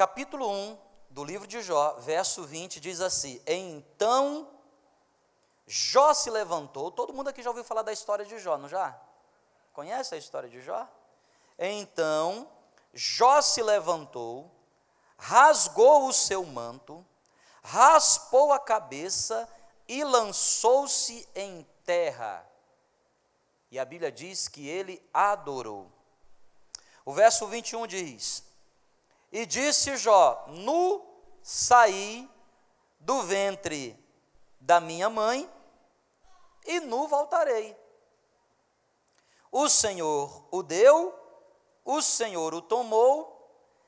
capítulo 1 do livro de Jó, verso 20, diz assim: Então Jó se levantou. Todo mundo aqui já ouviu falar da história de Jó, não já? Conhece a história de Jó? Então Jó se levantou, rasgou o seu manto, raspou a cabeça e lançou-se em terra. E a Bíblia diz que ele adorou. O verso 21 diz: E disse Jó: Nu saí do ventre da minha mãe, e nu voltarei. O Senhor o deu, o Senhor o tomou,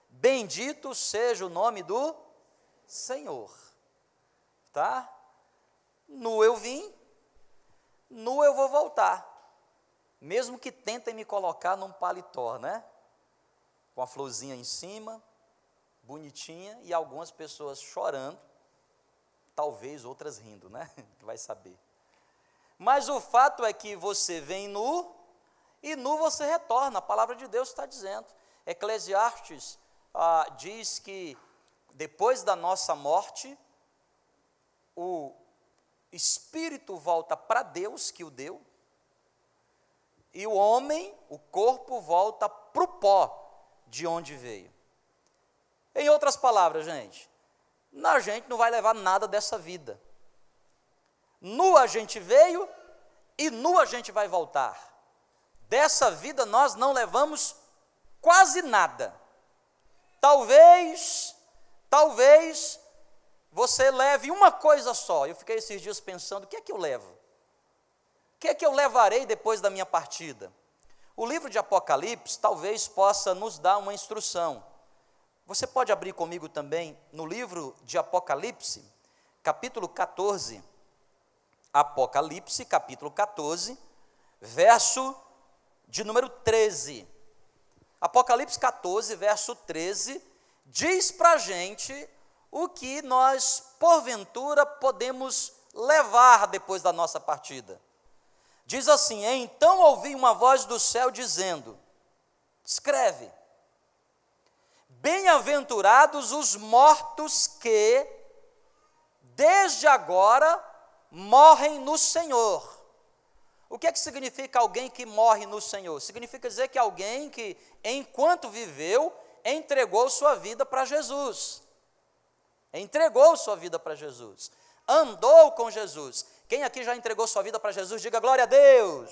bendito seja o nome do Senhor. Tá? Nu eu vim, nu eu vou voltar. Mesmo que tentem me colocar num paletó, né? Com a florzinha em cima, bonitinha, e algumas pessoas chorando, talvez outras rindo, né? Vai saber. Mas o fato é que você vem nu, e nu você retorna, a palavra de Deus está dizendo. Eclesiastes ah, diz que depois da nossa morte, o espírito volta para Deus que o deu, e o homem, o corpo, volta para o pó de onde veio. Em outras palavras, gente, a gente não vai levar nada dessa vida. Nu a gente veio e nu a gente vai voltar. Dessa vida nós não levamos quase nada. Talvez, talvez você leve uma coisa só. Eu fiquei esses dias pensando: o que é que eu levo? O que é que eu levarei depois da minha partida? O livro de Apocalipse talvez possa nos dar uma instrução. Você pode abrir comigo também no livro de Apocalipse, capítulo 14. Apocalipse, capítulo 14, verso de número 13. Apocalipse 14, verso 13, diz para a gente o que nós, porventura, podemos levar depois da nossa partida. Diz assim: Então ouvi uma voz do céu dizendo: Escreve, bem-aventurados os mortos que, desde agora, morrem no Senhor. O que é que significa alguém que morre no Senhor? Significa dizer que alguém que, enquanto viveu, entregou sua vida para Jesus entregou sua vida para Jesus, andou com Jesus. Quem aqui já entregou sua vida para Jesus, diga glória a Deus.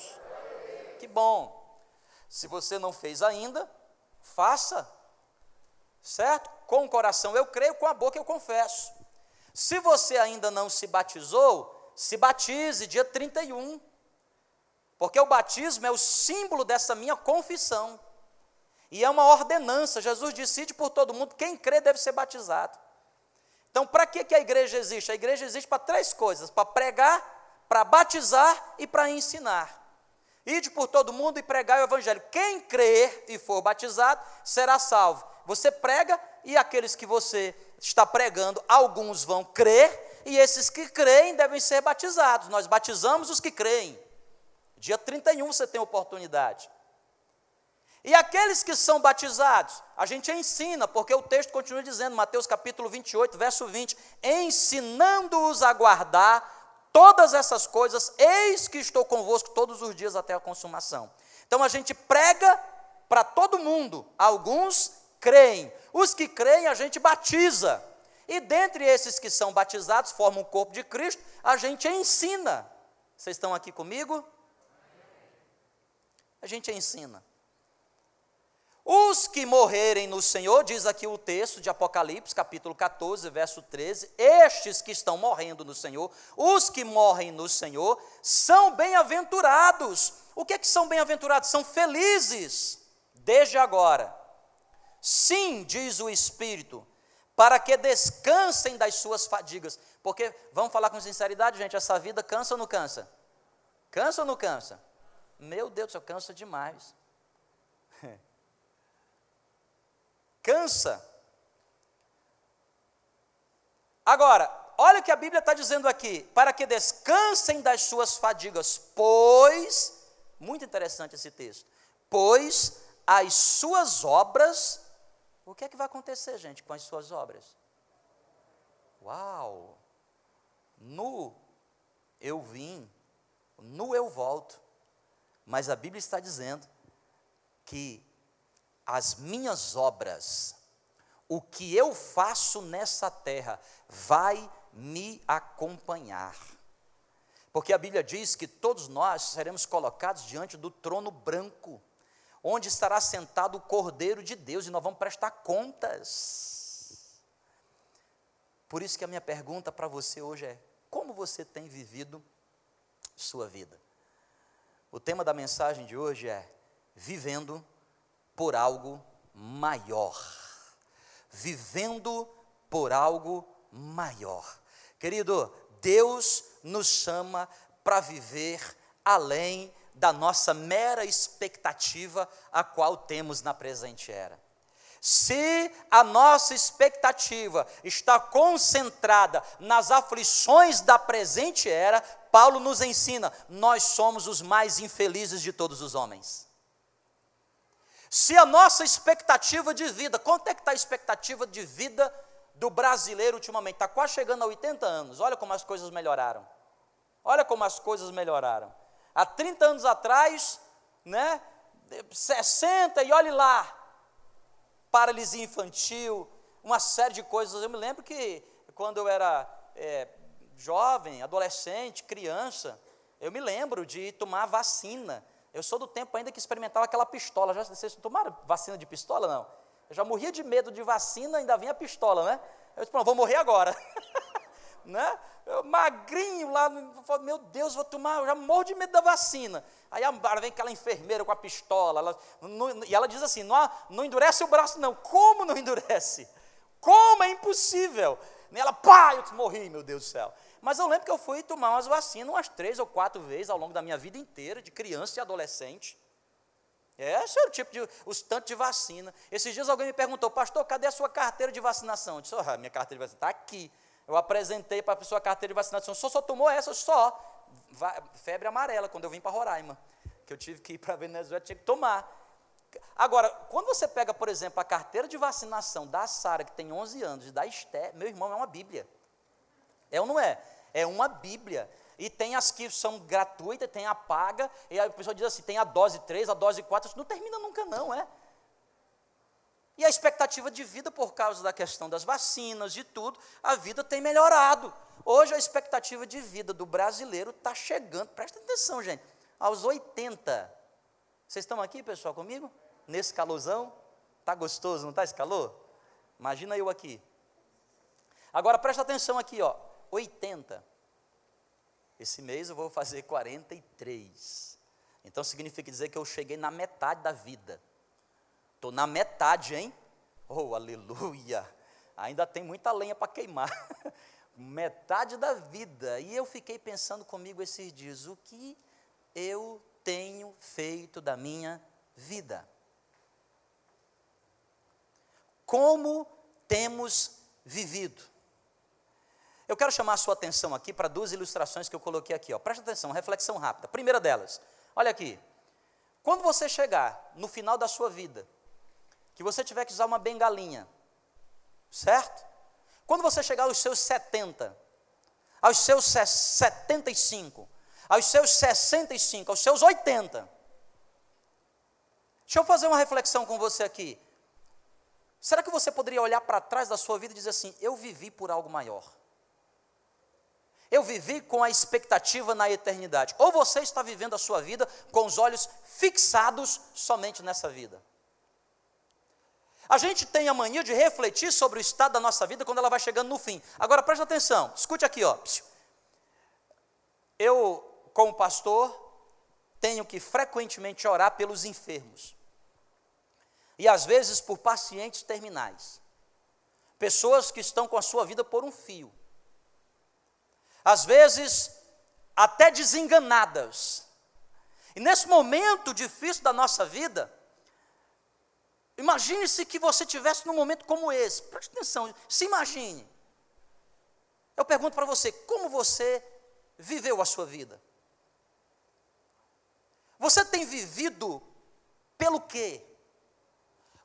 Que bom. Se você não fez ainda, faça. Certo? Com o coração eu creio, com a boca eu confesso. Se você ainda não se batizou, se batize dia 31. Porque o batismo é o símbolo dessa minha confissão. E é uma ordenança. Jesus decide por todo mundo, quem crê deve ser batizado. Então, para que, que a igreja existe? A igreja existe para três coisas: para pregar, para batizar e para ensinar. Ide por todo mundo e pregar o evangelho. Quem crer e for batizado será salvo. Você prega e aqueles que você está pregando, alguns vão crer e esses que creem devem ser batizados. Nós batizamos os que creem. Dia 31 você tem oportunidade. E aqueles que são batizados, a gente ensina, porque o texto continua dizendo, Mateus capítulo 28, verso 20: ensinando-os a guardar todas essas coisas, eis que estou convosco todos os dias até a consumação. Então a gente prega para todo mundo, alguns creem, os que creem a gente batiza, e dentre esses que são batizados, formam o corpo de Cristo, a gente ensina. Vocês estão aqui comigo? A gente ensina. Os que morrerem no Senhor, diz aqui o texto de Apocalipse, capítulo 14, verso 13, estes que estão morrendo no Senhor, os que morrem no Senhor, são bem-aventurados. O que é que são bem-aventurados? São felizes, desde agora. Sim, diz o Espírito, para que descansem das suas fadigas. Porque, vamos falar com sinceridade, gente, essa vida cansa ou não cansa? Cansa ou não cansa? Meu Deus do céu, cansa demais. Cansa. Agora, olha o que a Bíblia está dizendo aqui: para que descansem das suas fadigas, pois, muito interessante esse texto, pois as suas obras O que é que vai acontecer, gente, com as suas obras? Uau! Nu eu vim, nu eu volto. Mas a Bíblia está dizendo que as minhas obras, o que eu faço nessa terra, vai me acompanhar. Porque a Bíblia diz que todos nós seremos colocados diante do trono branco, onde estará sentado o Cordeiro de Deus e nós vamos prestar contas. Por isso que a minha pergunta para você hoje é: como você tem vivido sua vida? O tema da mensagem de hoje é vivendo por algo maior. Vivendo por algo maior. Querido, Deus nos chama para viver além da nossa mera expectativa a qual temos na presente era. Se a nossa expectativa está concentrada nas aflições da presente era, Paulo nos ensina: nós somos os mais infelizes de todos os homens. Se a nossa expectativa de vida, quanto é que está a expectativa de vida do brasileiro ultimamente? Está quase chegando a 80 anos. Olha como as coisas melhoraram. Olha como as coisas melhoraram. Há 30 anos atrás, né? 60 e olhe lá. Paralisia infantil, uma série de coisas. Eu me lembro que quando eu era é, jovem, adolescente, criança, eu me lembro de tomar vacina eu sou do tempo ainda que experimentava aquela pistola. Já vocês tomaram vacina de pistola? Não. Eu já morria de medo de vacina, ainda vinha a pistola, né? Eu disse, vou morrer agora. né? Eu, magrinho lá, meu Deus, vou tomar, eu já morro de medo da vacina. Aí vem aquela enfermeira com a pistola, ela, não, e ela diz assim: não, não endurece o braço, não. Como não endurece? Como é impossível? E ela, pá, eu morri, meu Deus do céu. Mas eu lembro que eu fui tomar umas vacinas umas três ou quatro vezes ao longo da minha vida inteira, de criança e adolescente. Esse é o tipo de, os tantos de vacina. Esses dias alguém me perguntou, pastor, cadê a sua carteira de vacinação? Eu disse, oh, minha carteira de vacinação está aqui. Eu apresentei para a pessoa a carteira de vacinação, só só tomou essa, só. Febre amarela, quando eu vim para Roraima, que eu tive que ir para Venezuela, tinha que tomar. Agora, quando você pega, por exemplo, a carteira de vacinação da Sara, que tem 11 anos, e da Esté, meu irmão, é uma Bíblia. É ou não é? É uma Bíblia. E tem as que são gratuitas, tem a paga, e a pessoa diz assim, tem a dose 3, a dose 4, isso não termina nunca não, é? E a expectativa de vida, por causa da questão das vacinas e tudo, a vida tem melhorado. Hoje a expectativa de vida do brasileiro está chegando, presta atenção, gente, aos 80. Vocês estão aqui, pessoal, comigo? Nesse calorzão? Está gostoso, não está esse calor? Imagina eu aqui. Agora presta atenção aqui, ó. 80. Esse mês eu vou fazer 43. Então significa dizer que eu cheguei na metade da vida. Estou na metade, hein? Oh, aleluia! Ainda tem muita lenha para queimar. metade da vida. E eu fiquei pensando comigo esses dias: o que eu tenho feito da minha vida? Como temos vivido? Eu quero chamar a sua atenção aqui para duas ilustrações que eu coloquei aqui. Ó. Presta atenção, reflexão rápida. Primeira delas, olha aqui. Quando você chegar no final da sua vida, que você tiver que usar uma bengalinha, certo? Quando você chegar aos seus 70, aos seus 75, aos seus 65, aos seus 80, deixa eu fazer uma reflexão com você aqui. Será que você poderia olhar para trás da sua vida e dizer assim: eu vivi por algo maior? Eu vivi com a expectativa na eternidade. Ou você está vivendo a sua vida com os olhos fixados somente nessa vida. A gente tem a mania de refletir sobre o estado da nossa vida quando ela vai chegando no fim. Agora preste atenção, escute aqui, ó. Eu, como pastor, tenho que frequentemente orar pelos enfermos. E às vezes por pacientes terminais. Pessoas que estão com a sua vida por um fio às vezes até desenganadas. E nesse momento difícil da nossa vida, imagine-se que você tivesse num momento como esse. Preste atenção, se imagine. Eu pergunto para você, como você viveu a sua vida? Você tem vivido pelo quê?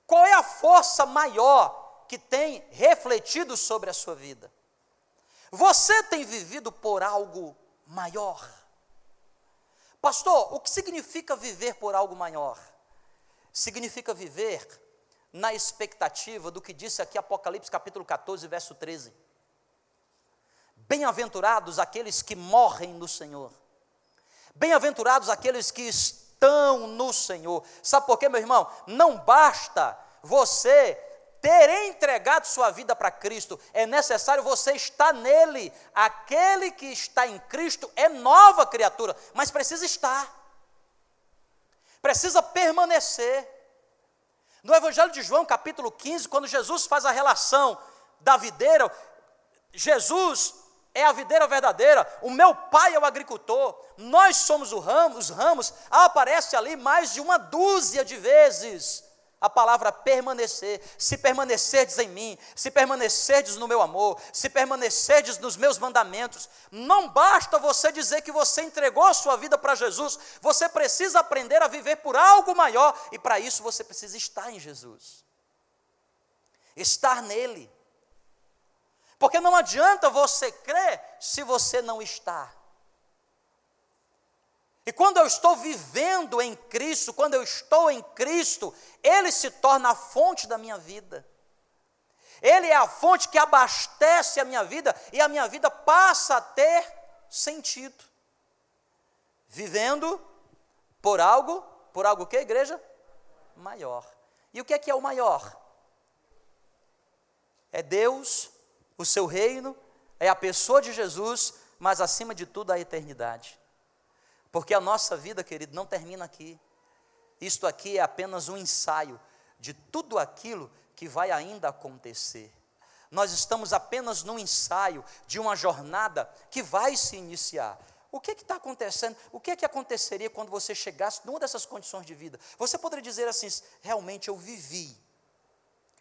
Qual é a força maior que tem refletido sobre a sua vida? Você tem vivido por algo maior? Pastor, o que significa viver por algo maior? Significa viver na expectativa do que disse aqui Apocalipse capítulo 14, verso 13. Bem-aventurados aqueles que morrem no Senhor. Bem-aventurados aqueles que estão no Senhor. Sabe por quê, meu irmão? Não basta você ter entregado sua vida para Cristo, é necessário você estar nele. Aquele que está em Cristo é nova criatura, mas precisa estar, precisa permanecer. No Evangelho de João, capítulo 15, quando Jesus faz a relação da videira, Jesus é a videira verdadeira, o meu pai é o agricultor, nós somos ramo, os ramos, aparece ali mais de uma dúzia de vezes a palavra permanecer. Se permanecerdes em mim, se permanecerdes no meu amor, se permanecerdes nos meus mandamentos, não basta você dizer que você entregou a sua vida para Jesus, você precisa aprender a viver por algo maior e para isso você precisa estar em Jesus. Estar nele. Porque não adianta você crer se você não está. E quando eu estou vivendo em Cristo, quando eu estou em Cristo, Ele se torna a fonte da minha vida. Ele é a fonte que abastece a minha vida e a minha vida passa a ter sentido. Vivendo por algo, por algo que, igreja? Maior. E o que é que é o maior? É Deus, o seu reino, é a pessoa de Jesus, mas acima de tudo a eternidade. Porque a nossa vida, querido, não termina aqui. Isto aqui é apenas um ensaio de tudo aquilo que vai ainda acontecer. Nós estamos apenas no ensaio de uma jornada que vai se iniciar. O que está acontecendo? O que, é que aconteceria quando você chegasse numa dessas condições de vida? Você poderia dizer assim: realmente eu vivi,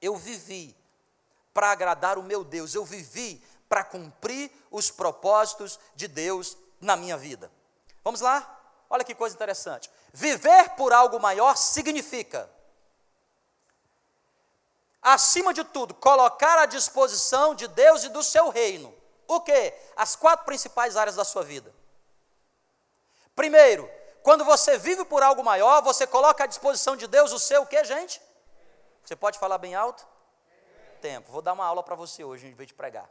eu vivi para agradar o meu Deus, eu vivi para cumprir os propósitos de Deus na minha vida. Vamos lá? Olha que coisa interessante. Viver por algo maior significa, acima de tudo, colocar à disposição de Deus e do seu reino. O que? As quatro principais áreas da sua vida. Primeiro, quando você vive por algo maior, você coloca à disposição de Deus o seu o que, gente? Você pode falar bem alto? Tempo. Vou dar uma aula para você hoje, em vez de pregar.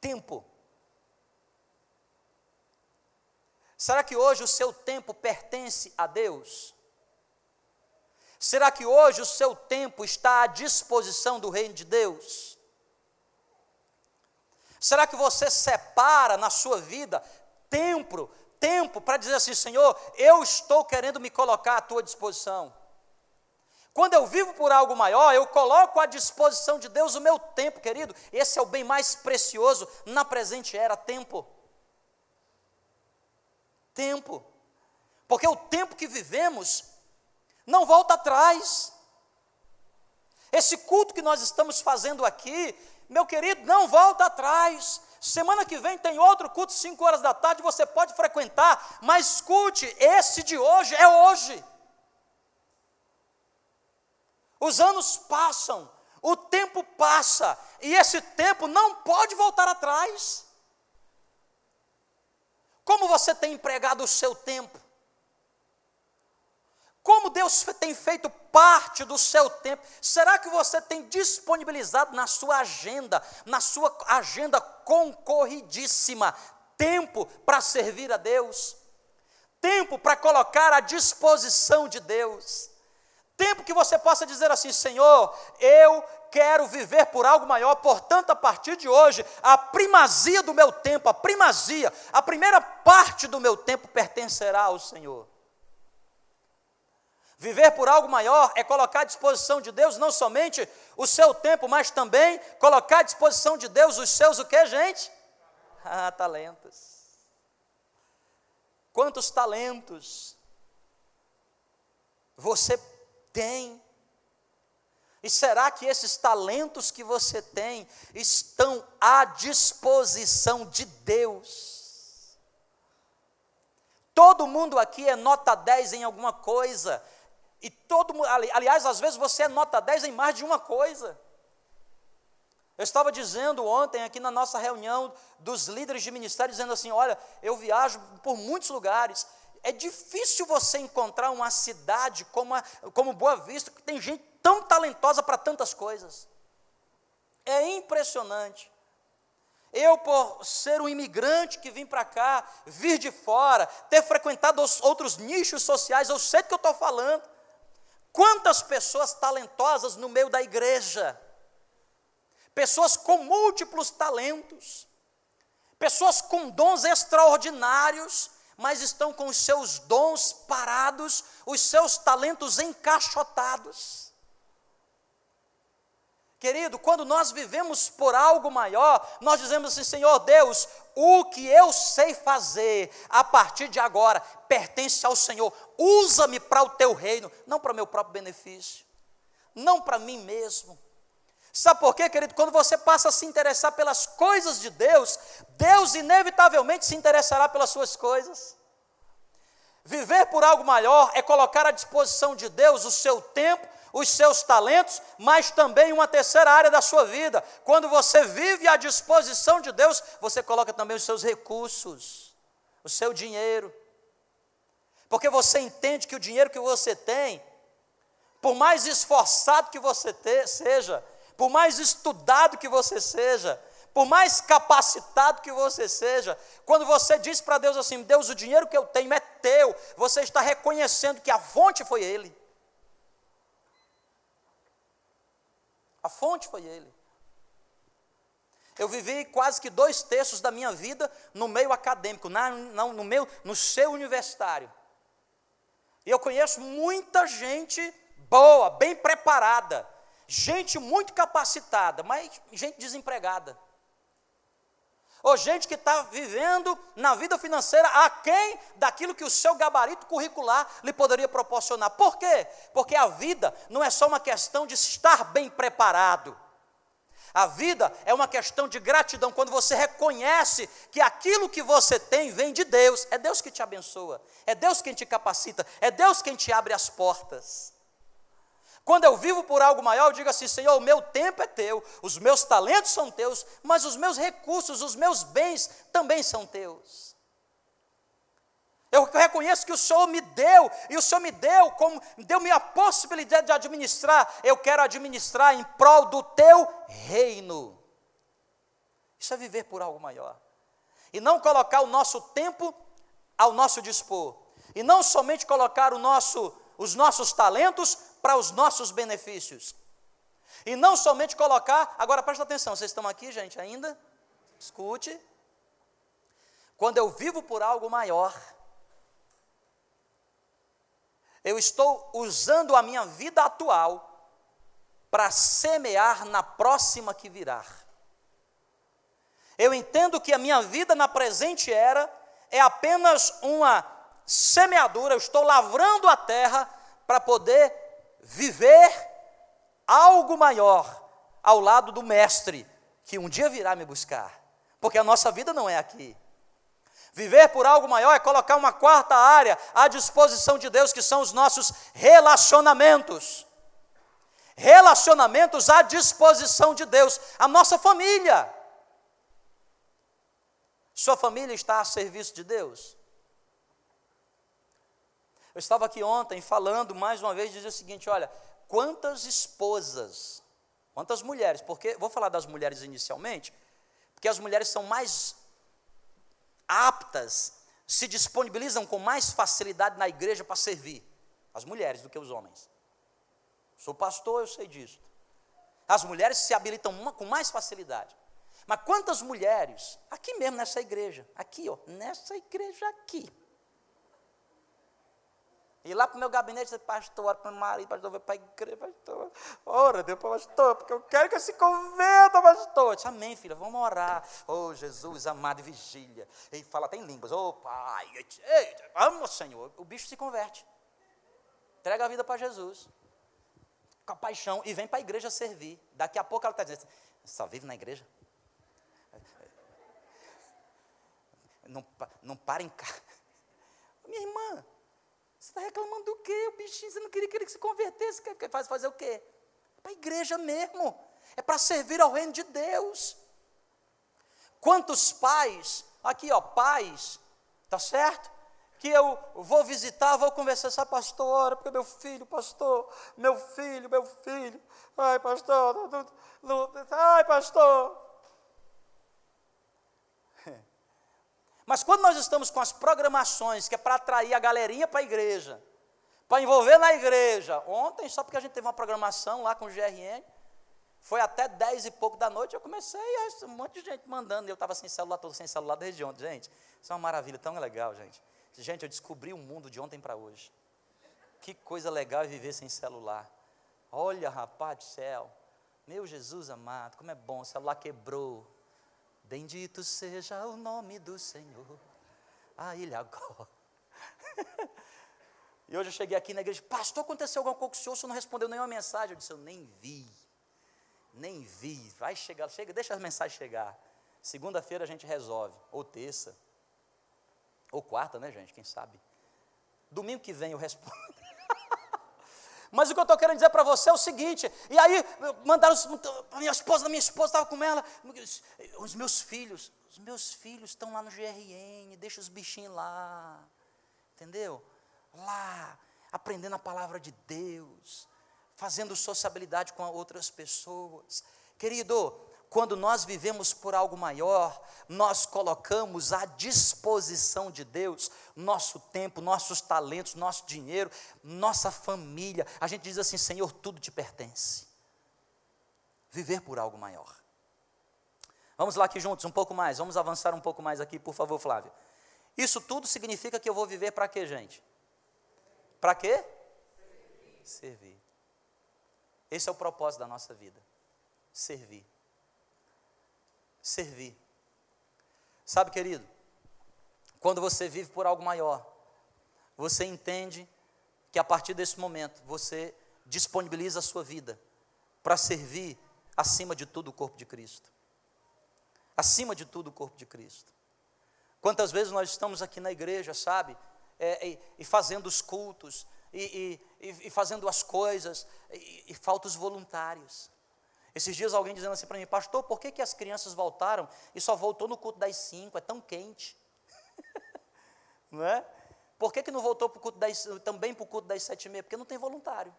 Tempo. Será que hoje o seu tempo pertence a Deus? Será que hoje o seu tempo está à disposição do reino de Deus? Será que você separa na sua vida tempo, tempo para dizer assim, Senhor, eu estou querendo me colocar à tua disposição? Quando eu vivo por algo maior, eu coloco à disposição de Deus o meu tempo, querido. Esse é o bem mais precioso na presente era, tempo tempo. Porque o tempo que vivemos não volta atrás. Esse culto que nós estamos fazendo aqui, meu querido, não volta atrás. Semana que vem tem outro culto, 5 horas da tarde, você pode frequentar, mas escute, esse de hoje é hoje. Os anos passam, o tempo passa, e esse tempo não pode voltar atrás. Como você tem empregado o seu tempo? Como Deus tem feito parte do seu tempo? Será que você tem disponibilizado na sua agenda, na sua agenda concorridíssima, tempo para servir a Deus? Tempo para colocar à disposição de Deus? Tempo que você possa dizer assim: Senhor, eu quero viver por algo maior, portanto, a partir de hoje, a primazia do meu tempo, a primazia, a primeira parte do meu tempo pertencerá ao Senhor. Viver por algo maior é colocar à disposição de Deus não somente o seu tempo, mas também colocar à disposição de Deus os seus o que, gente? Ah, talentos. Quantos talentos você tem e será que esses talentos que você tem estão à disposição de Deus? Todo mundo aqui é nota 10 em alguma coisa. E todo aliás, às vezes você é nota 10 em mais de uma coisa. Eu estava dizendo ontem aqui na nossa reunião dos líderes de ministério, dizendo assim: olha, eu viajo por muitos lugares. É difícil você encontrar uma cidade como, a, como Boa Vista, que tem gente tão talentosa para tantas coisas. É impressionante. Eu, por ser um imigrante que vim para cá, vir de fora, ter frequentado outros nichos sociais, eu sei do que eu estou falando. Quantas pessoas talentosas no meio da igreja, pessoas com múltiplos talentos, pessoas com dons extraordinários, mas estão com os seus dons parados, os seus talentos encaixotados. Querido, quando nós vivemos por algo maior, nós dizemos assim: Senhor Deus, o que eu sei fazer a partir de agora pertence ao Senhor. Usa-me para o teu reino, não para o meu próprio benefício, não para mim mesmo. Sabe por quê, querido? Quando você passa a se interessar pelas coisas de Deus, Deus inevitavelmente se interessará pelas suas coisas. Viver por algo maior é colocar à disposição de Deus o seu tempo, os seus talentos, mas também uma terceira área da sua vida. Quando você vive à disposição de Deus, você coloca também os seus recursos, o seu dinheiro. Porque você entende que o dinheiro que você tem, por mais esforçado que você te, seja, por mais estudado que você seja, por mais capacitado que você seja, quando você diz para Deus assim: Deus, o dinheiro que eu tenho é teu, você está reconhecendo que a fonte foi Ele. A fonte foi ele. Eu vivi quase que dois terços da minha vida no meio acadêmico, na, no, meio, no seu universitário. E eu conheço muita gente boa, bem preparada, gente muito capacitada, mas gente desempregada. Ou gente que está vivendo na vida financeira aquém daquilo que o seu gabarito curricular lhe poderia proporcionar. Por quê? Porque a vida não é só uma questão de estar bem preparado. A vida é uma questão de gratidão, quando você reconhece que aquilo que você tem vem de Deus, é Deus que te abençoa, é Deus quem te capacita, é Deus quem te abre as portas. Quando eu vivo por algo maior, eu digo assim: Senhor, o meu tempo é teu, os meus talentos são teus, mas os meus recursos, os meus bens também são teus. Eu reconheço que o Senhor me deu, e o Senhor me deu, como deu-me a possibilidade de administrar, eu quero administrar em prol do teu reino. Isso é viver por algo maior. E não colocar o nosso tempo ao nosso dispor. E não somente colocar nosso, os nossos talentos para os nossos benefícios. E não somente colocar, agora presta atenção, vocês estão aqui, gente, ainda? Escute. Quando eu vivo por algo maior, eu estou usando a minha vida atual para semear na próxima que virá. Eu entendo que a minha vida na presente era é apenas uma semeadura, eu estou lavrando a terra para poder viver algo maior ao lado do Mestre, que um dia virá me buscar, porque a nossa vida não é aqui. Viver por algo maior é colocar uma quarta área à disposição de Deus, que são os nossos relacionamentos. Relacionamentos à disposição de Deus, a nossa família. Sua família está a serviço de Deus? Eu estava aqui ontem falando mais uma vez, dizia o seguinte: olha, quantas esposas, quantas mulheres, porque vou falar das mulheres inicialmente, porque as mulheres são mais aptas, se disponibilizam com mais facilidade na igreja para servir, as mulheres do que os homens. Sou pastor, eu sei disso. As mulheres se habilitam uma, com mais facilidade. Mas quantas mulheres, aqui mesmo nessa igreja, aqui, ó, nessa igreja aqui, e lá para o meu gabinete, disse, pastor, ora para o marido, pastor, vai para a igreja, pastor. Ora, Deus, pastor, porque eu quero que se converta, pastor. Eu disse, amém, filha, vamos orar. Oh, Jesus, amado e vigília. E fala até em línguas. Oh, pai, amo, Senhor. O bicho se converte. Entrega a vida para Jesus. Com a paixão. E vem para a igreja servir. Daqui a pouco ela está dizendo, só vive na igreja? Não, não para em casa. Minha irmã, Você está reclamando do quê? O bichinho, você não queria que ele se convertesse, quer faz fazer o quê? É para a igreja mesmo, é para servir ao reino de Deus. Quantos pais, aqui ó, pais, tá certo? Que eu vou visitar, vou conversar, sabe, pastor, ora, porque meu filho, pastor, meu filho, meu filho, ai, pastor, ai, pastor. Mas quando nós estamos com as programações, que é para atrair a galerinha para a igreja, para envolver na igreja, ontem, só porque a gente teve uma programação lá com o GRN, foi até 10 e pouco da noite, eu comecei, um monte de gente mandando, eu estava sem celular, todo sem celular desde ontem. Gente, isso é uma maravilha, tão legal, gente. Gente, eu descobri o mundo de ontem para hoje. Que coisa legal é viver sem celular. Olha, rapaz do céu. Meu Jesus amado, como é bom, o celular quebrou. Bendito seja o nome do Senhor. A Ele agora. e hoje eu cheguei aqui na igreja, pastor, aconteceu alguma coisa com o senhor, o senhor não respondeu nenhuma mensagem. Eu disse, eu nem vi nem vi, vai chegar, chega, deixa as mensagens chegar. Segunda-feira a gente resolve, ou terça, ou quarta, né, gente? Quem sabe? Domingo que vem eu respondo. Mas o que eu estou querendo dizer para você é o seguinte: e aí mandaram a minha esposa, a minha esposa estava com ela, os meus filhos, os meus filhos estão lá no GRN, deixa os bichinhos lá, entendeu? Lá, aprendendo a palavra de Deus, fazendo sociabilidade com outras pessoas. Querido, quando nós vivemos por algo maior, nós colocamos à disposição de Deus nosso tempo, nossos talentos, nosso dinheiro, nossa família. A gente diz assim: Senhor, tudo te pertence. Viver por algo maior. Vamos lá aqui juntos, um pouco mais, vamos avançar um pouco mais aqui, por favor, Flávio. Isso tudo significa que eu vou viver para quê, gente? Para quê? Servir. Servir. Esse é o propósito da nossa vida: servir. Servir. Sabe, querido, quando você vive por algo maior, você entende que a partir desse momento você disponibiliza a sua vida para servir acima de tudo o corpo de Cristo. Acima de tudo o corpo de Cristo. Quantas vezes nós estamos aqui na igreja, sabe, é, e, e fazendo os cultos, e, e, e fazendo as coisas, e, e falta os voluntários. Esses dias alguém dizendo assim para mim, pastor, por que, que as crianças voltaram e só voltou no culto das cinco? É tão quente. não é? Por que, que não voltou pro culto das, também para o culto das sete e meia? Porque não tem voluntário.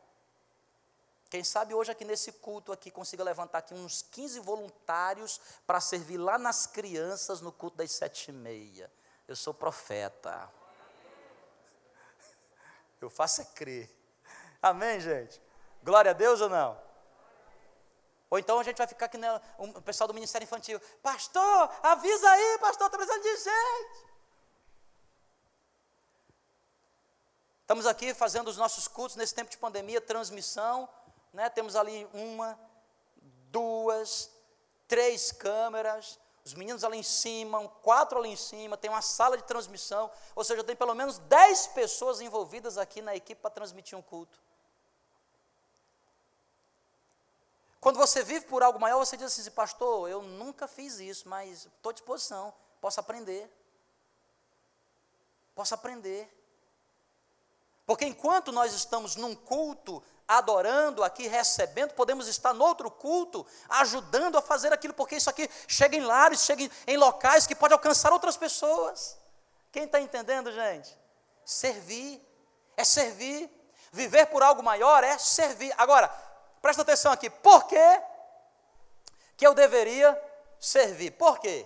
Quem sabe hoje aqui nesse culto aqui consiga levantar aqui uns 15 voluntários para servir lá nas crianças no culto das sete e meia. Eu sou profeta. Eu faço é crer. Amém, gente? Glória a Deus ou não? Ou então a gente vai ficar aqui, né, o pessoal do Ministério Infantil, pastor, avisa aí, pastor, estou precisando de gente. Estamos aqui fazendo os nossos cultos nesse tempo de pandemia, transmissão, né? temos ali uma, duas, três câmeras, os meninos ali em cima, quatro ali em cima, tem uma sala de transmissão, ou seja, tem pelo menos dez pessoas envolvidas aqui na equipe para transmitir um culto. Quando você vive por algo maior, você diz assim, pastor, eu nunca fiz isso, mas estou à disposição, posso aprender. Posso aprender. Porque enquanto nós estamos num culto adorando aqui, recebendo, podemos estar no outro culto, ajudando a fazer aquilo, porque isso aqui chega em lares, chega em, locais que pode alcançar outras pessoas. Quem está entendendo, gente? Servir, é servir. Viver por algo maior é servir. Agora, presta atenção aqui, por que, que eu deveria servir? Por quê?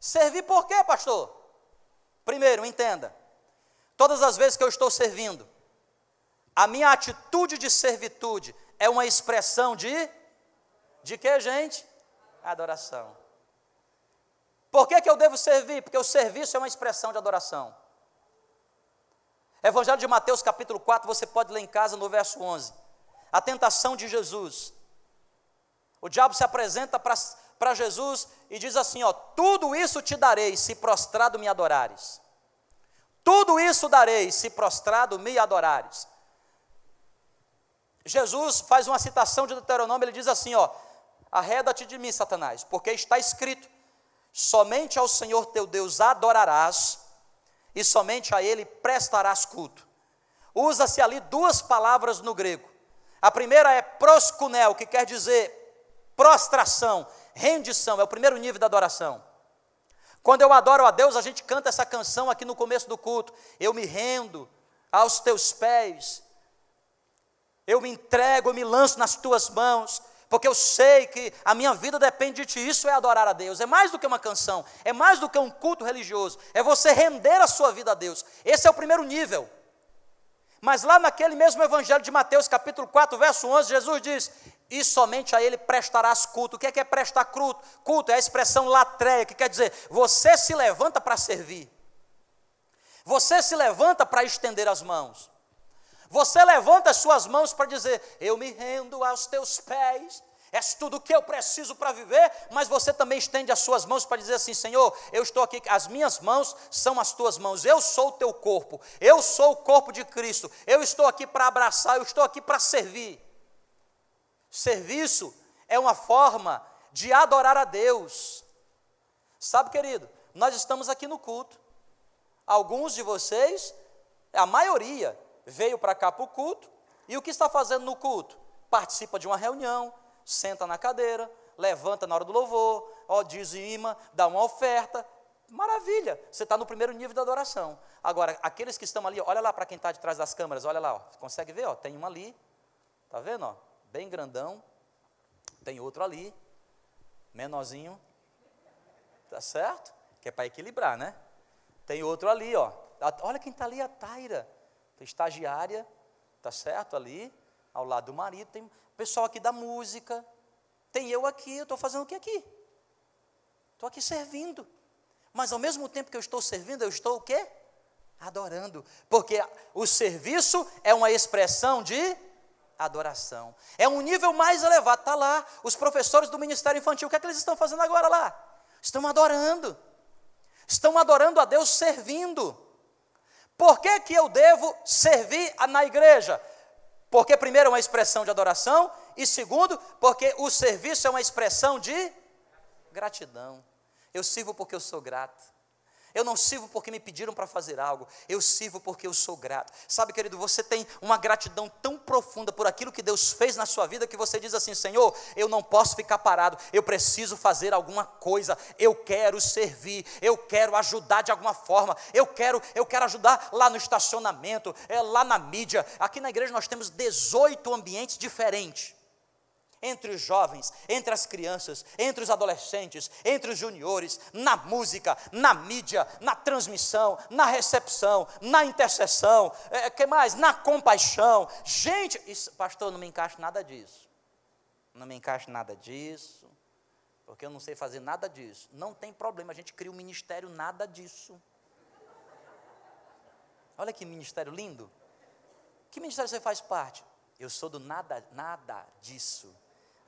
Servir por quê, pastor? Primeiro, entenda, todas as vezes que eu estou servindo, a minha atitude de servitude é uma expressão de de que, gente? Adoração. Por que, que eu devo servir? Porque o serviço é uma expressão de adoração. Evangelho de Mateus, capítulo 4, você pode ler em casa no verso 11. A tentação de Jesus. O diabo se apresenta para Jesus e diz assim: ó, tudo isso te darei se prostrado me adorares. Tudo isso darei se prostrado me adorares. Jesus faz uma citação de Deuteronômio, ele diz assim, ó: Arreda-te de mim, Satanás, porque está escrito: somente ao Senhor teu Deus adorarás, e somente a ele prestarás culto. usa-se ali duas palavras no grego. A primeira é proskunel, que quer dizer prostração, rendição, é o primeiro nível da adoração. Quando eu adoro a Deus, a gente canta essa canção aqui no começo do culto. Eu me rendo aos teus pés, eu me entrego, eu me lanço nas tuas mãos, porque eu sei que a minha vida depende de ti. Isso é adorar a Deus. É mais do que uma canção, é mais do que um culto religioso. É você render a sua vida a Deus. Esse é o primeiro nível. Mas lá naquele mesmo evangelho de Mateus, capítulo 4, verso 11, Jesus diz: "E somente a ele prestarás culto". O que é que é prestar culto? Culto é a expressão latreia, que quer dizer, você se levanta para servir. Você se levanta para estender as mãos. Você levanta as suas mãos para dizer: Eu me rendo aos teus pés, és tudo o que eu preciso para viver, mas você também estende as suas mãos para dizer assim: Senhor, eu estou aqui, as minhas mãos são as tuas mãos, eu sou o teu corpo, eu sou o corpo de Cristo, eu estou aqui para abraçar, eu estou aqui para servir. Serviço é uma forma de adorar a Deus. Sabe, querido, nós estamos aqui no culto. Alguns de vocês, a maioria, veio para cá para o culto, e o que está fazendo no culto? Participa de uma reunião, senta na cadeira, levanta na hora do louvor, ó, dizima, dá uma oferta. Maravilha, você está no primeiro nível da adoração. Agora, aqueles que estão ali, olha lá para quem está de trás das câmeras, olha lá, ó, consegue ver? Ó, tem um ali, tá vendo? Ó, bem grandão, tem outro ali, menorzinho, tá certo? Que é para equilibrar, né? Tem outro ali, ó. Olha quem está ali, a Taira estagiária, tá certo? Ali, ao lado do marido, tem pessoal aqui da música, tem eu aqui, eu estou fazendo o que aqui? Estou aqui servindo. Mas ao mesmo tempo que eu estou servindo, eu estou o quê? Adorando. Porque o serviço é uma expressão de adoração. É um nível mais elevado. Está lá, os professores do Ministério Infantil, o que é que eles estão fazendo agora lá? Estão adorando. Estão adorando a Deus servindo. Por que, que eu devo servir na igreja? Porque, primeiro, é uma expressão de adoração, e segundo, porque o serviço é uma expressão de gratidão. Eu sirvo porque eu sou grato. Eu não sirvo porque me pediram para fazer algo, eu sirvo porque eu sou grato. Sabe, querido, você tem uma gratidão tão profunda por aquilo que Deus fez na sua vida que você diz assim: Senhor, eu não posso ficar parado, eu preciso fazer alguma coisa, eu quero servir, eu quero ajudar de alguma forma, eu quero, eu quero ajudar lá no estacionamento, é, lá na mídia. Aqui na igreja nós temos 18 ambientes diferentes entre os jovens, entre as crianças, entre os adolescentes, entre os juniores, na música, na mídia, na transmissão, na recepção, na intercessão, é, que mais? Na compaixão. Gente, isso, pastor, não me encaixa nada disso. Não me encaixa nada disso, porque eu não sei fazer nada disso. Não tem problema, a gente cria um ministério nada disso. Olha que ministério lindo. Que ministério você faz parte? Eu sou do nada, nada disso.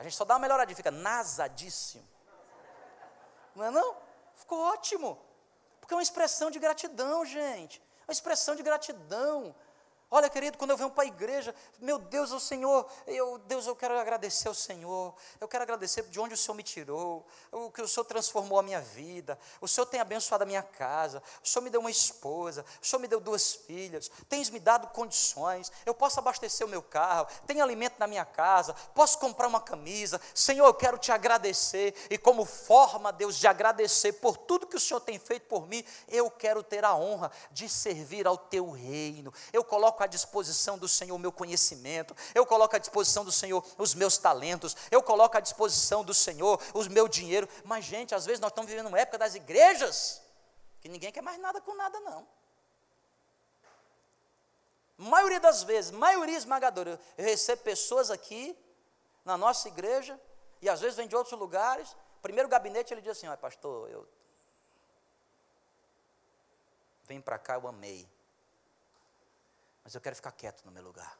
A gente só dá uma melhorada, fica nasadíssimo. Não é não? Ficou ótimo. Porque é uma expressão de gratidão, gente. Uma expressão de gratidão. Olha, querido, quando eu venho para a igreja, meu Deus, o Senhor, eu, Deus, eu quero agradecer ao Senhor, eu quero agradecer de onde o Senhor me tirou, o que o Senhor transformou a minha vida, o Senhor tem abençoado a minha casa, o Senhor me deu uma esposa, o Senhor me deu duas filhas, tens me dado condições, eu posso abastecer o meu carro, tem alimento na minha casa, posso comprar uma camisa, Senhor, eu quero te agradecer, e como forma, Deus, de agradecer por tudo que o Senhor tem feito por mim, eu quero ter a honra de servir ao teu reino, eu coloco coloco à disposição do Senhor o meu conhecimento, eu coloco à disposição do Senhor os meus talentos, eu coloco à disposição do Senhor o meu dinheiro. Mas, gente, às vezes nós estamos vivendo uma época das igrejas que ninguém quer mais nada com nada, não. Maioria das vezes, maioria esmagadora, eu recebo pessoas aqui na nossa igreja, e às vezes vem de outros lugares. Primeiro gabinete ele diz assim: olha, pastor, eu vim para cá, eu amei mas eu quero ficar quieto no meu lugar.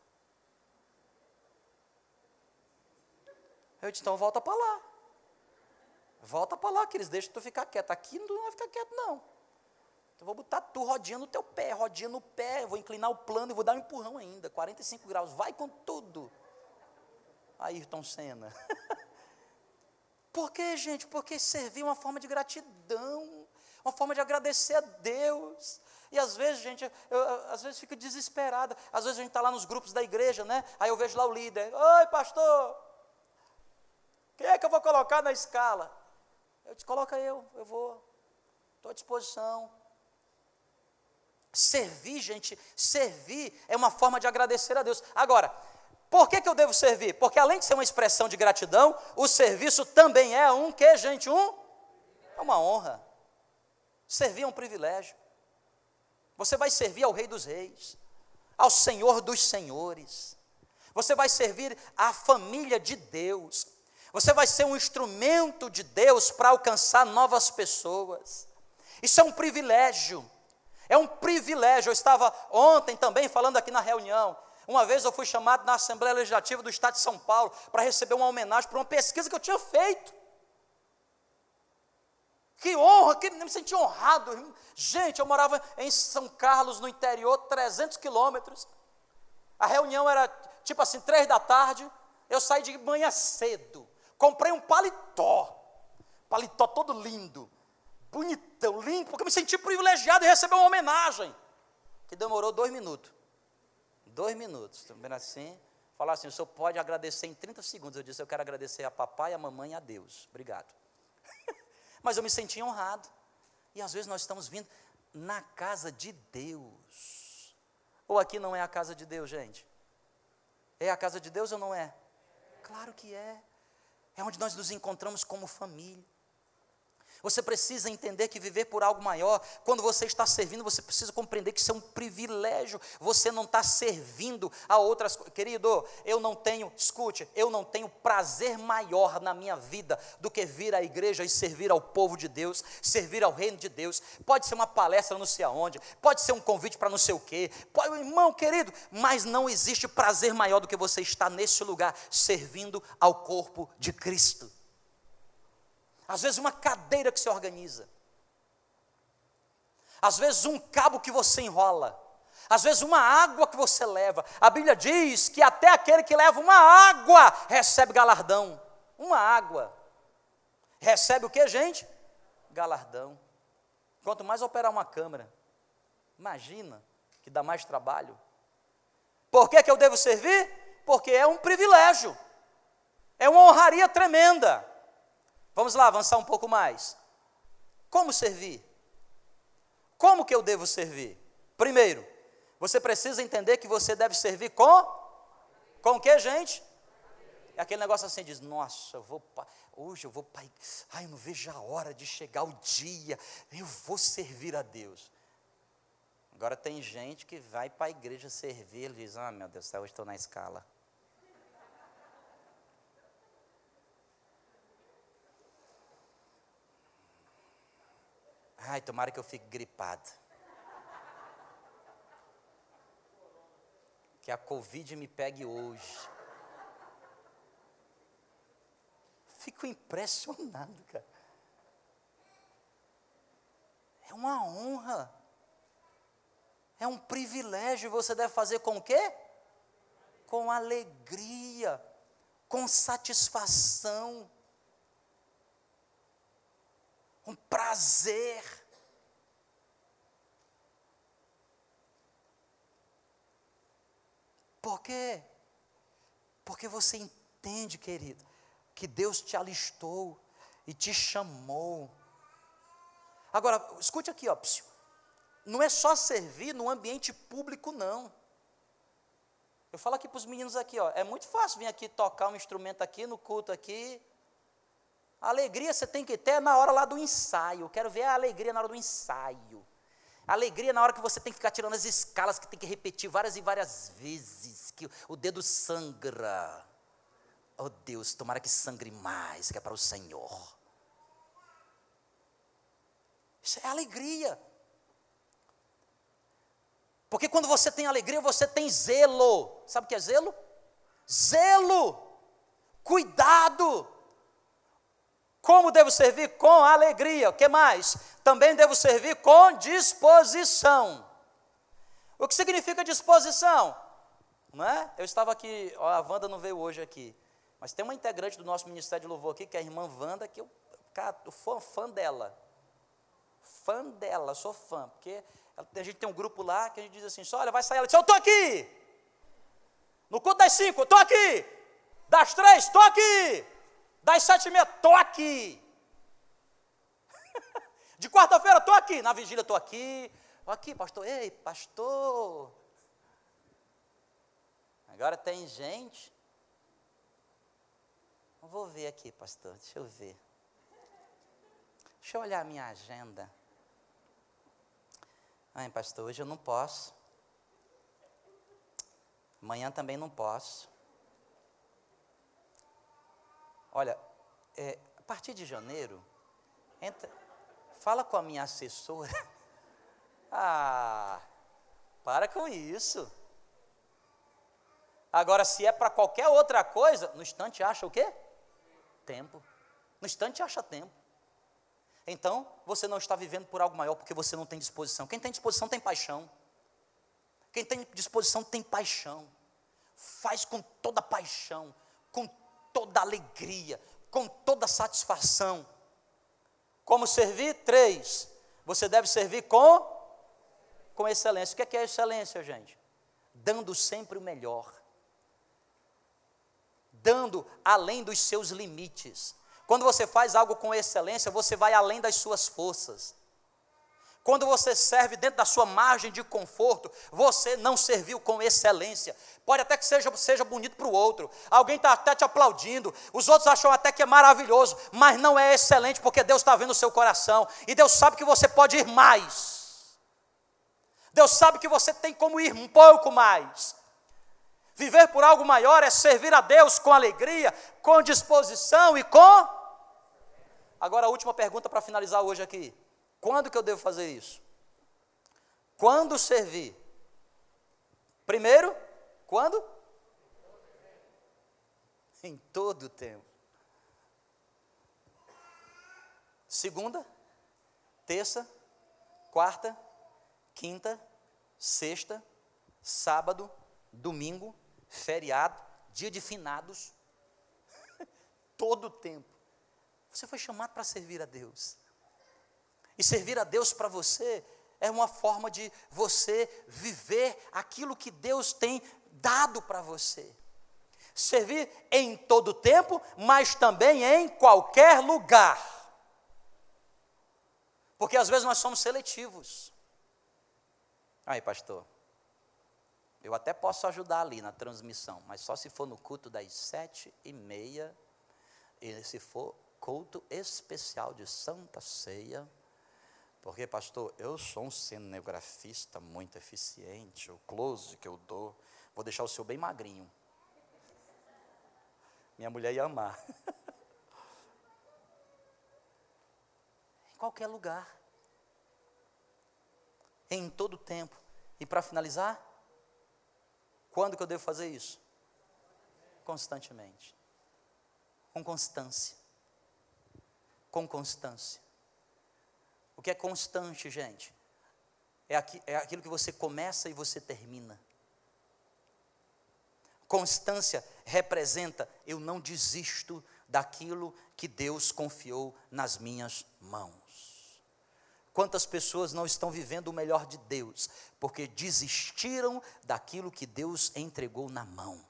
Eu disse, então volta para lá. Volta para lá, que eles deixam tu ficar quieto. Aqui não vai ficar quieto, não. Então vou botar tu rodinha no teu pé, rodinha no pé, vou inclinar o plano e vou dar um empurrão ainda, 45 graus, vai com tudo. Ayrton Senna. Por que, gente? Porque servir é uma forma de gratidão. Uma forma de agradecer a Deus. E às vezes, gente, eu, eu, às vezes fico desesperada. Às vezes a gente está lá nos grupos da igreja, né? Aí eu vejo lá o líder. Oi, pastor. Quem é que eu vou colocar na escala? Eu disse, coloca eu, eu vou. Estou à disposição. Servir, gente, servir é uma forma de agradecer a Deus. Agora, por que, que eu devo servir? Porque além de ser uma expressão de gratidão, o serviço também é um que, gente? Um? É uma honra. Servir é um privilégio. Você vai servir ao Rei dos Reis, ao Senhor dos Senhores. Você vai servir à família de Deus. Você vai ser um instrumento de Deus para alcançar novas pessoas. Isso é um privilégio. É um privilégio. Eu estava ontem também falando aqui na reunião. Uma vez eu fui chamado na Assembleia Legislativa do Estado de São Paulo para receber uma homenagem por uma pesquisa que eu tinha feito. Que honra, que me senti honrado. Gente, eu morava em São Carlos, no interior, 300 quilômetros. A reunião era tipo assim, três da tarde. Eu saí de manhã cedo. Comprei um paletó. Paletó todo lindo. Bonitão, limpo, porque eu me senti privilegiado em receber uma homenagem. Que demorou dois minutos. Dois minutos. Também assim. Falar assim, o senhor pode agradecer em 30 segundos. Eu disse, eu quero agradecer a papai, a mamãe e a Deus. Obrigado mas eu me senti honrado. E às vezes nós estamos vindo na casa de Deus. Ou aqui não é a casa de Deus, gente? É a casa de Deus ou não é? Claro que é. É onde nós nos encontramos como família. Você precisa entender que viver por algo maior, quando você está servindo, você precisa compreender que isso é um privilégio. Você não está servindo a outras coisas. Querido, eu não tenho, escute, eu não tenho prazer maior na minha vida do que vir à igreja e servir ao povo de Deus, servir ao reino de Deus. Pode ser uma palestra não sei aonde, pode ser um convite para não sei o quê. Pode, irmão querido, mas não existe prazer maior do que você estar nesse lugar servindo ao corpo de Cristo às vezes uma cadeira que se organiza, às vezes um cabo que você enrola, às vezes uma água que você leva. A Bíblia diz que até aquele que leva uma água recebe galardão. Uma água. Recebe o que, gente? Galardão. Quanto mais operar uma câmera, imagina que dá mais trabalho. Por que, que eu devo servir? Porque é um privilégio, é uma honraria tremenda. Vamos lá, avançar um pouco mais. Como servir? Como que eu devo servir? Primeiro, você precisa entender que você deve servir com com o que, gente? É aquele negócio assim, diz, nossa, eu vou, hoje eu vou, ai, eu não vejo a hora de chegar o dia, eu vou servir a Deus. Agora tem gente que vai para a igreja servir, e diz, ah, meu Deus, hoje estou na escala. Ai, tomara que eu fique gripado. Que a Covid me pegue hoje. Fico impressionado, cara. É uma honra. É um privilégio. Você deve fazer com o quê? Com alegria, com satisfação com prazer. Por quê? Porque você entende, querido, que Deus te alistou e te chamou. Agora, escute aqui, ó, não é só servir no ambiente público, não. Eu falo aqui para os meninos aqui, ó, é muito fácil vir aqui tocar um instrumento aqui no culto aqui, alegria você tem que ter na hora lá do ensaio. Quero ver a alegria na hora do ensaio. Alegria na hora que você tem que ficar tirando as escalas, que tem que repetir várias e várias vezes, que o dedo sangra. Oh Deus, tomara que sangre mais, que é para o Senhor. Isso é alegria. Porque quando você tem alegria, você tem zelo. Sabe o que é zelo? Zelo, cuidado. Como devo servir? Com alegria. O que mais? Também devo servir com disposição. O que significa disposição? Não é? Eu estava aqui, ó, a Wanda não veio hoje aqui, mas tem uma integrante do nosso Ministério de Louvor aqui, que é a irmã Wanda, que eu, cara, eu sou fã dela. fã dela, sou fã, porque a gente tem um grupo lá que a gente diz assim, só olha, vai sair, ela diz, eu estou aqui, no culto das cinco, estou aqui, das três, estou aqui, das sete e meia, estou aqui, de quarta-feira, estou aqui, na vigília, estou aqui, aqui, pastor, ei, pastor, agora tem gente, vou ver aqui, pastor, deixa eu ver, deixa eu olhar a minha agenda, Ai, pastor, hoje eu não posso. Amanhã também não posso. Olha, é, a partir de janeiro, entra, fala com a minha assessora. Ah, para com isso. Agora, se é para qualquer outra coisa, no instante acha o quê? Tempo. No instante acha tempo. Então, você não está vivendo por algo maior porque você não tem disposição. Quem tem disposição tem paixão. Quem tem disposição tem paixão. Faz com toda paixão, com toda alegria, com toda satisfação. Como servir? Três. Você deve servir com com excelência. O que é, que é excelência, gente? Dando sempre o melhor. Dando além dos seus limites quando você faz algo com excelência, você vai além das suas forças. Quando você serve dentro da sua margem de conforto, você não serviu com excelência. Pode até que seja, seja bonito para o outro, alguém está até te aplaudindo, os outros acham até que é maravilhoso, mas não é excelente porque Deus está vendo o seu coração e Deus sabe que você pode ir mais. Deus sabe que você tem como ir um pouco mais. Viver por algo maior é servir a Deus com alegria, com disposição e com Agora a última pergunta para finalizar hoje aqui. Quando que eu devo fazer isso? Quando servir? Primeiro, quando? Em todo o tempo. Segunda, terça, quarta, quinta, sexta, sábado, domingo, feriado, dia de finados, todo o tempo. Você foi chamado para servir a Deus. E servir a Deus para você é uma forma de você viver aquilo que Deus tem dado para você. Servir em todo tempo, mas também em qualquer lugar. Porque às vezes nós somos seletivos. Aí, pastor, eu até posso ajudar ali na transmissão, mas só se for no culto das sete e meia, e se for culto especial de Santa Ceia, porque, pastor, eu sou um cinegrafista muito eficiente, o close que eu dou, vou deixar o seu bem magrinho. Minha mulher ia amar. em qualquer lugar, em todo tempo. E para finalizar, quando que eu devo fazer isso? Constantemente. Com constância com constância. O que é constante, gente? É, é aquilo que você começa e você termina. Constância representa eu não desisto daquilo que Deus confiou nas minhas mãos. Quantas pessoas não estão vivendo o melhor de Deus porque desistiram daquilo que Deus entregou na mão?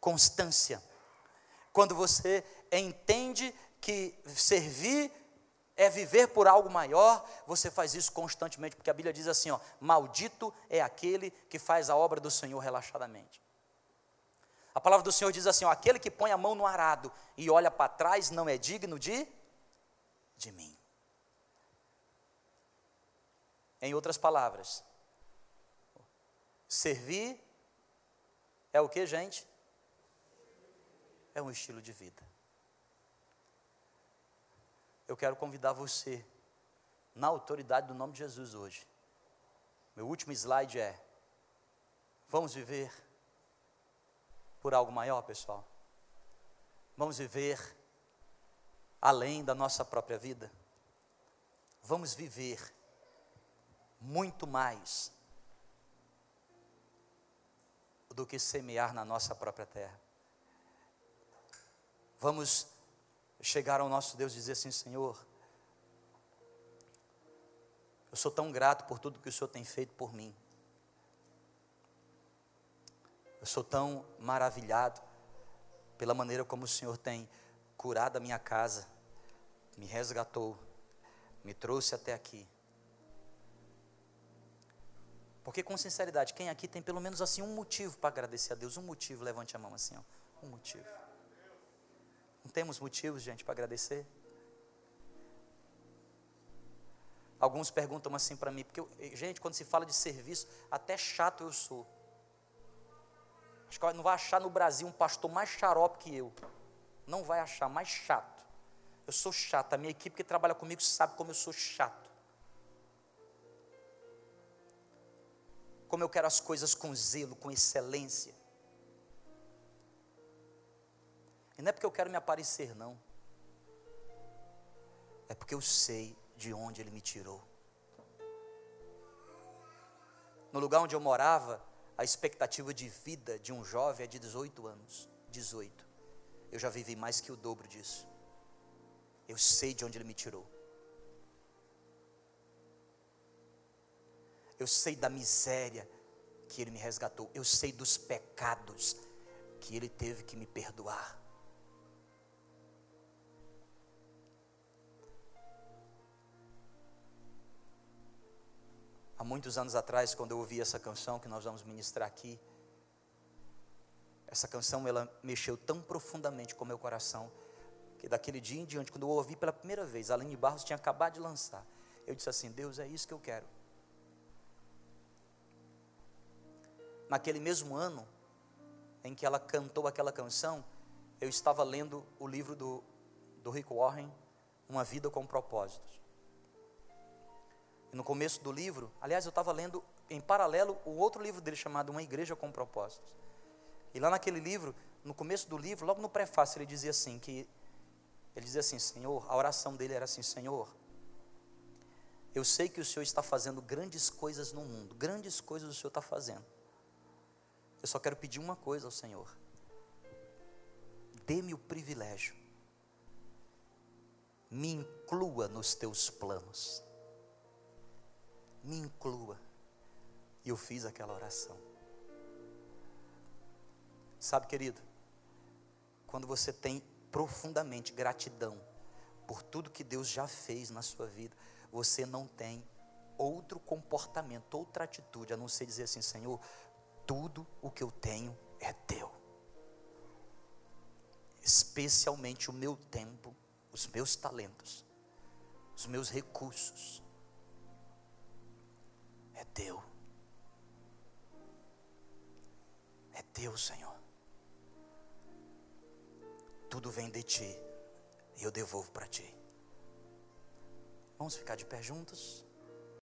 Constância. Quando você entende que servir é viver por algo maior, você faz isso constantemente, porque a Bíblia diz assim: ó, maldito é aquele que faz a obra do Senhor relaxadamente. A palavra do Senhor diz assim: ó, aquele que põe a mão no arado e olha para trás não é digno de, de mim. Em outras palavras, servir é o que, gente? É um estilo de vida eu quero convidar você, na autoridade do nome de Jesus hoje. Meu último slide é: vamos viver por algo maior, pessoal? Vamos viver além da nossa própria vida? Vamos viver muito mais do que semear na nossa própria terra. Vamos chegar ao nosso Deus e dizer assim: Senhor, Eu sou tão grato por tudo que o Senhor tem feito por mim. Eu sou tão maravilhado pela maneira como o Senhor tem curado a minha casa, me resgatou, me trouxe até aqui. Porque com sinceridade, quem aqui tem pelo menos assim um motivo para agradecer a Deus? Um motivo, levante a mão assim, ó. Um motivo. Não temos motivos, gente, para agradecer? Alguns perguntam assim para mim, porque, eu, gente, quando se fala de serviço, até chato eu sou. Acho que não vai achar no Brasil um pastor mais xarope que eu. Não vai achar, mais chato. Eu sou chato, a minha equipe que trabalha comigo sabe como eu sou chato. Como eu quero as coisas com zelo, com excelência. E não é porque eu quero me aparecer, não. É porque eu sei de onde Ele me tirou. No lugar onde eu morava, a expectativa de vida de um jovem é de 18 anos. 18. Eu já vivi mais que o dobro disso. Eu sei de onde Ele me tirou. Eu sei da miséria que Ele me resgatou. Eu sei dos pecados que Ele teve que me perdoar. Há muitos anos atrás, quando eu ouvi essa canção que nós vamos ministrar aqui, essa canção ela mexeu tão profundamente com o meu coração, que daquele dia em diante, quando eu ouvi pela primeira vez, Aline Barros tinha acabado de lançar, eu disse assim: Deus, é isso que eu quero. Naquele mesmo ano em que ela cantou aquela canção, eu estava lendo o livro do, do Rick Warren, Uma Vida com Propósitos. No começo do livro, aliás, eu estava lendo em paralelo o outro livro dele chamado Uma Igreja com Propósitos. E lá naquele livro, no começo do livro, logo no prefácio, ele dizia assim que ele dizia assim, Senhor, a oração dele era assim, Senhor, eu sei que o Senhor está fazendo grandes coisas no mundo, grandes coisas o Senhor está fazendo. Eu só quero pedir uma coisa ao Senhor. Dê-me o privilégio, me inclua nos teus planos me inclua. E eu fiz aquela oração. Sabe, querido, quando você tem profundamente gratidão por tudo que Deus já fez na sua vida, você não tem outro comportamento, outra atitude, a não ser dizer assim: Senhor, tudo o que eu tenho é teu. Especialmente o meu tempo, os meus talentos, os meus recursos, é teu. É teu, Senhor. Tudo vem de ti e eu devolvo para ti. Vamos ficar de pé juntos?